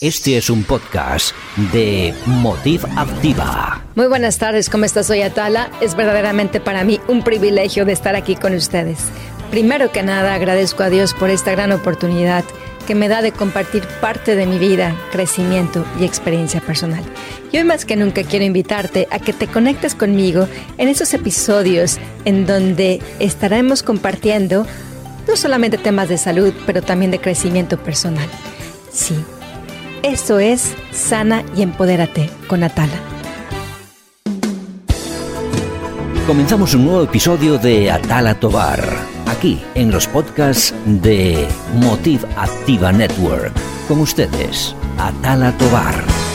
Este es un podcast de Motiv Activa. Muy buenas tardes, ¿cómo estás? Soy Atala. Es verdaderamente para mí un privilegio de estar aquí con ustedes. Primero que nada, agradezco a Dios por esta gran oportunidad que me da de compartir parte de mi vida, crecimiento y experiencia personal. Y hoy más que nunca quiero invitarte a que te conectes conmigo en esos episodios en donde estaremos compartiendo no solamente temas de salud, pero también de crecimiento personal. Sí esto es Sana y Empodérate con Atala. Comenzamos un nuevo episodio de Atala Tobar, aquí en los podcasts de Motiv Activa Network. Con ustedes, Atala Tobar.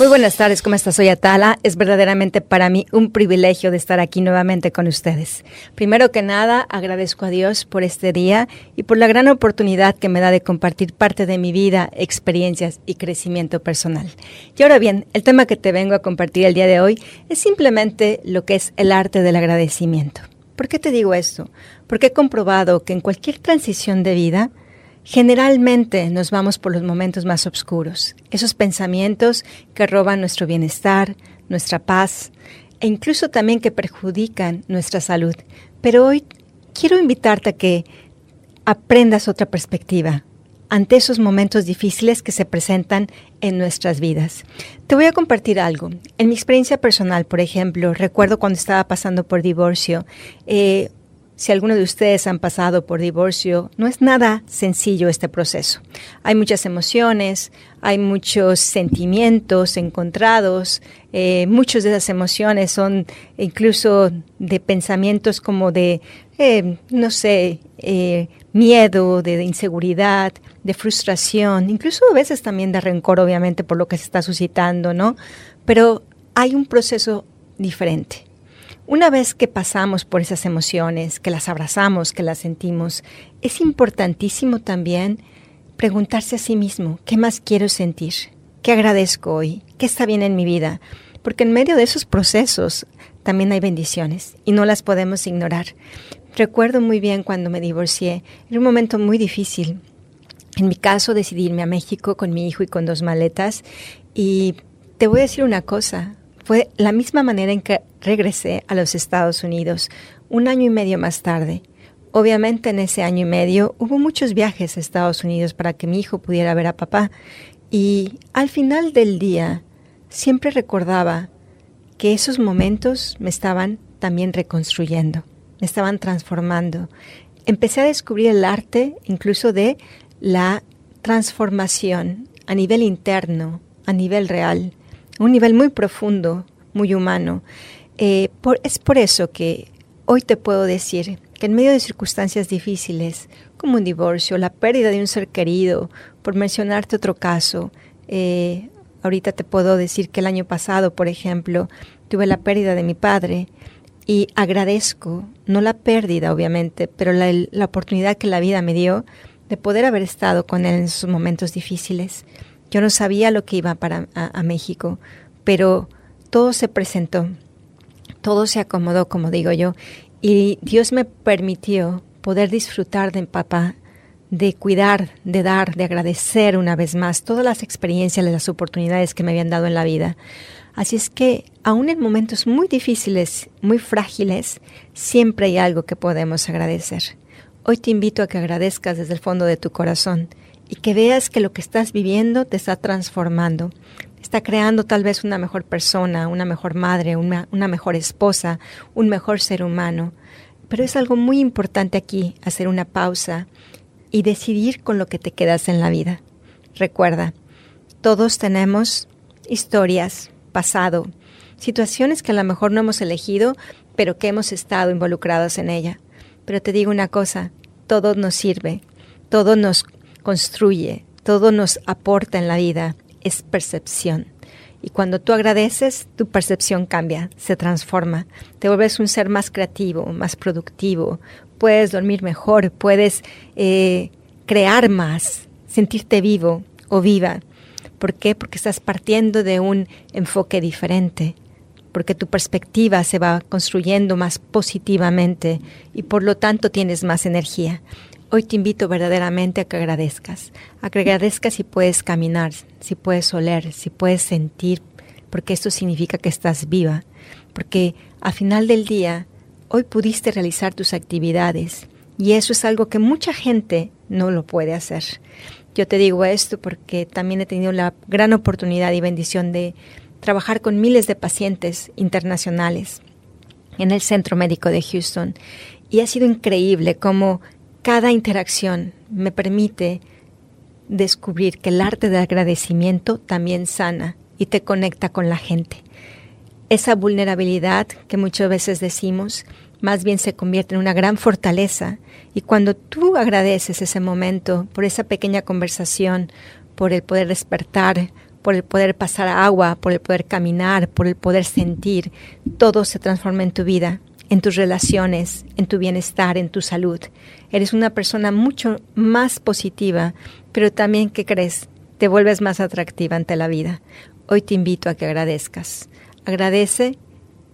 Muy buenas tardes, ¿cómo estás? Soy Atala. Es verdaderamente para mí un privilegio de estar aquí nuevamente con ustedes. Primero que nada, agradezco a Dios por este día y por la gran oportunidad que me da de compartir parte de mi vida, experiencias y crecimiento personal. Y ahora bien, el tema que te vengo a compartir el día de hoy es simplemente lo que es el arte del agradecimiento. ¿Por qué te digo esto? Porque he comprobado que en cualquier transición de vida, Generalmente nos vamos por los momentos más oscuros, esos pensamientos que roban nuestro bienestar, nuestra paz e incluso también que perjudican nuestra salud. Pero hoy quiero invitarte a que aprendas otra perspectiva ante esos momentos difíciles que se presentan en nuestras vidas. Te voy a compartir algo. En mi experiencia personal, por ejemplo, recuerdo cuando estaba pasando por divorcio, eh, si alguno de ustedes han pasado por divorcio, no es nada sencillo este proceso. Hay muchas emociones, hay muchos sentimientos encontrados, eh, muchas de esas emociones son incluso de pensamientos como de, eh, no sé, eh, miedo, de, de, inseguridad, de frustración, incluso a veces también de rencor, obviamente, por lo que se está suscitando, ¿no? Pero hay un proceso diferente. Una vez que pasamos por esas emociones, que las abrazamos, que las sentimos, es importantísimo también preguntarse a sí mismo, ¿qué más quiero sentir? ¿Qué agradezco hoy? ¿Qué está bien en mi vida? Porque en medio de esos procesos también hay bendiciones y no las podemos ignorar. Recuerdo muy bien cuando me divorcié, era un momento muy difícil. En mi caso decidí irme a México con mi hijo y con dos maletas y te voy a decir una cosa, fue la misma manera en que regresé a los Estados Unidos un año y medio más tarde. Obviamente en ese año y medio hubo muchos viajes a Estados Unidos para que mi hijo pudiera ver a papá y al final del día siempre recordaba que esos momentos me estaban también reconstruyendo, me estaban transformando. Empecé a descubrir el arte incluso de la transformación a nivel interno, a nivel real un nivel muy profundo, muy humano. Eh, es por eso que hoy te puedo decir que en medio de circunstancias difíciles, como un divorcio, la pérdida de un ser querido, por mencionarte otro caso, eh, ahorita te puedo decir que el año pasado, por ejemplo, tuve la pérdida de mi padre y agradezco, no la pérdida obviamente, pero la, la oportunidad que la vida me dio de poder haber estado con él en esos momentos difíciles. Yo no sabía lo que iba para a, México, pero todo se presentó, todo se acomodó, como digo yo, y Dios me permitió poder disfrutar de papá, de cuidar, de dar, de agradecer una vez más todas las experiencias, las oportunidades que me habían dado en la vida. Así es que, aún en momentos muy difíciles, muy frágiles, siempre hay algo que podemos agradecer. Hoy te invito a que agradezcas desde el fondo de tu corazón y que veas que lo que estás viviendo te está transformando, está creando tal vez una mejor persona, una mejor madre, una, mejor esposa, un mejor ser humano. Pero es algo muy importante aquí hacer una pausa y decidir con lo que te quedas en la vida. Recuerda, todos tenemos historias, pasado, situaciones que a lo mejor no hemos elegido, pero que hemos estado involucrados en ella. Pero te digo una cosa, todo nos sirve, todo nos construye, todo nos aporta en la vida, es percepción. Y cuando tú agradeces, tu percepción cambia, se transforma. Te vuelves un ser más creativo, más productivo. Puedes dormir mejor, puedes eh, crear más, sentirte vivo o viva. ¿Por qué? Porque estás partiendo de un enfoque diferente, porque tu perspectiva se va construyendo más positivamente y por lo tanto tienes más energía. Hoy te invito verdaderamente a que agradezcas, a que agradezcas si puedes caminar, si puedes oler, si puedes sentir, porque esto significa que estás viva, porque a final del día, hoy pudiste realizar tus actividades y eso es algo que mucha gente no lo puede hacer. Yo te digo esto porque también he tenido la gran oportunidad y bendición de trabajar con miles de pacientes internacionales en el Centro Médico de Houston y ha sido increíble cómo cada interacción me permite descubrir que el arte del agradecimiento también sana y te conecta con la gente. Esa vulnerabilidad que muchas veces decimos más bien se convierte en una gran fortaleza y cuando tú agradeces ese momento por esa pequeña conversación, por el poder despertar, por el poder pasar agua, por el poder caminar, por el poder sentir, todo se transforma en tu vida en tus relaciones, en tu bienestar, en tu salud. Eres una persona mucho más positiva, pero también que crees, te vuelves más atractiva ante la vida. Hoy te invito a que agradezcas. Agradece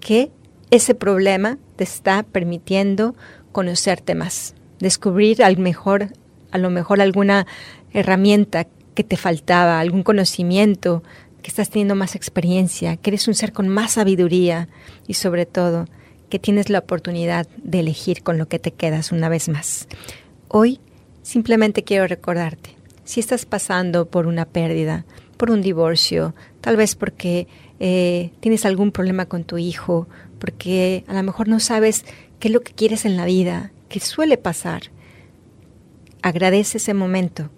que ese problema te está permitiendo conocerte más, descubrir al mejor, a lo mejor alguna herramienta que te faltaba, algún conocimiento, que estás teniendo más experiencia, que eres un ser con más sabiduría y sobre todo que tienes la oportunidad de elegir con lo que te quedas una vez más. Hoy simplemente quiero recordarte, si estás pasando por una pérdida, por un divorcio, tal vez porque eh, tienes algún problema con tu hijo, porque a lo mejor no sabes qué es lo que quieres en la vida, que suele pasar, agradece ese momento,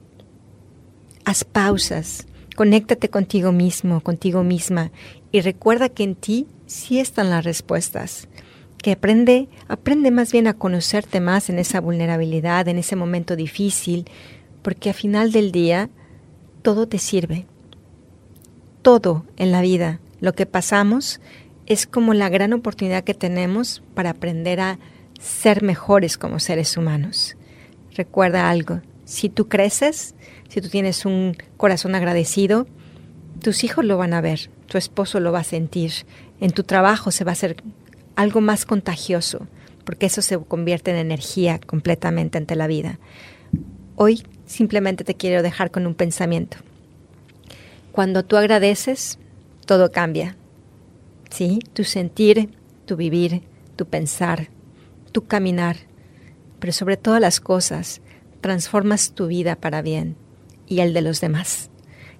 haz pausas, conéctate contigo mismo, contigo misma y recuerda que en ti sí están las respuestas que aprende, aprende más bien a conocerte más en esa vulnerabilidad, en ese momento difícil, porque a final del día todo te sirve. Todo en la vida, lo que pasamos, es como la gran oportunidad que tenemos para aprender a ser mejores como seres humanos. Recuerda algo, si tú creces, si tú tienes un corazón agradecido, tus hijos lo van a ver, tu esposo lo va a sentir, en tu trabajo se va a hacer algo más contagioso, porque eso se convierte en energía completamente ante la vida. Hoy simplemente te quiero dejar con un pensamiento. Cuando tú agradeces, todo cambia. ¿Sí? Tu sentir, tu vivir, tu pensar, tu caminar, pero sobre todas las cosas, transformas tu vida para bien y el de los demás.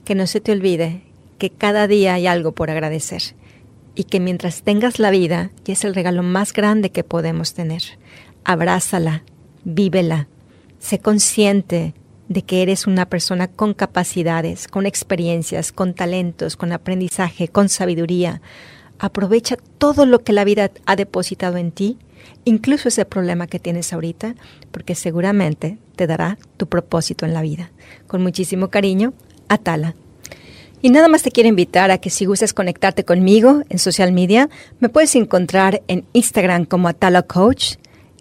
Que no se te olvide que cada día hay algo por agradecer y que mientras tengas la vida, y es el regalo más grande que podemos tener, abrázala, vívela, sé consciente de que eres una persona con capacidades, con experiencias, con talentos, con aprendizaje, con sabiduría. Aprovecha todo lo que la vida ha depositado en ti, incluso ese problema que tienes ahorita, porque seguramente te dará tu propósito en la vida. Con muchísimo cariño, Atala. Y nada más te quiero invitar a que si gustas conectarte conmigo en social media, me puedes encontrar en Instagram como Atala Coach,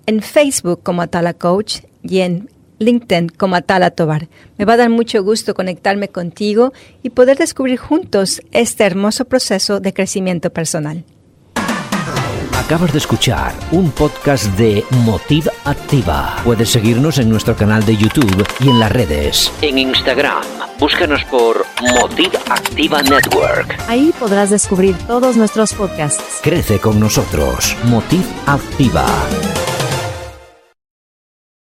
en Facebook como Atala Coach y en LinkedIn como Atala Tobar. Me va a dar mucho gusto conectarme contigo y poder descubrir juntos este hermoso proceso de crecimiento personal. Acabas de escuchar un podcast de Motiv Activa. Puedes seguirnos en nuestro canal de YouTube y en las redes. En Instagram, búscanos por Motiv Activa Network. Ahí podrás descubrir todos nuestros podcasts. Crece con nosotros. Motiv Activa.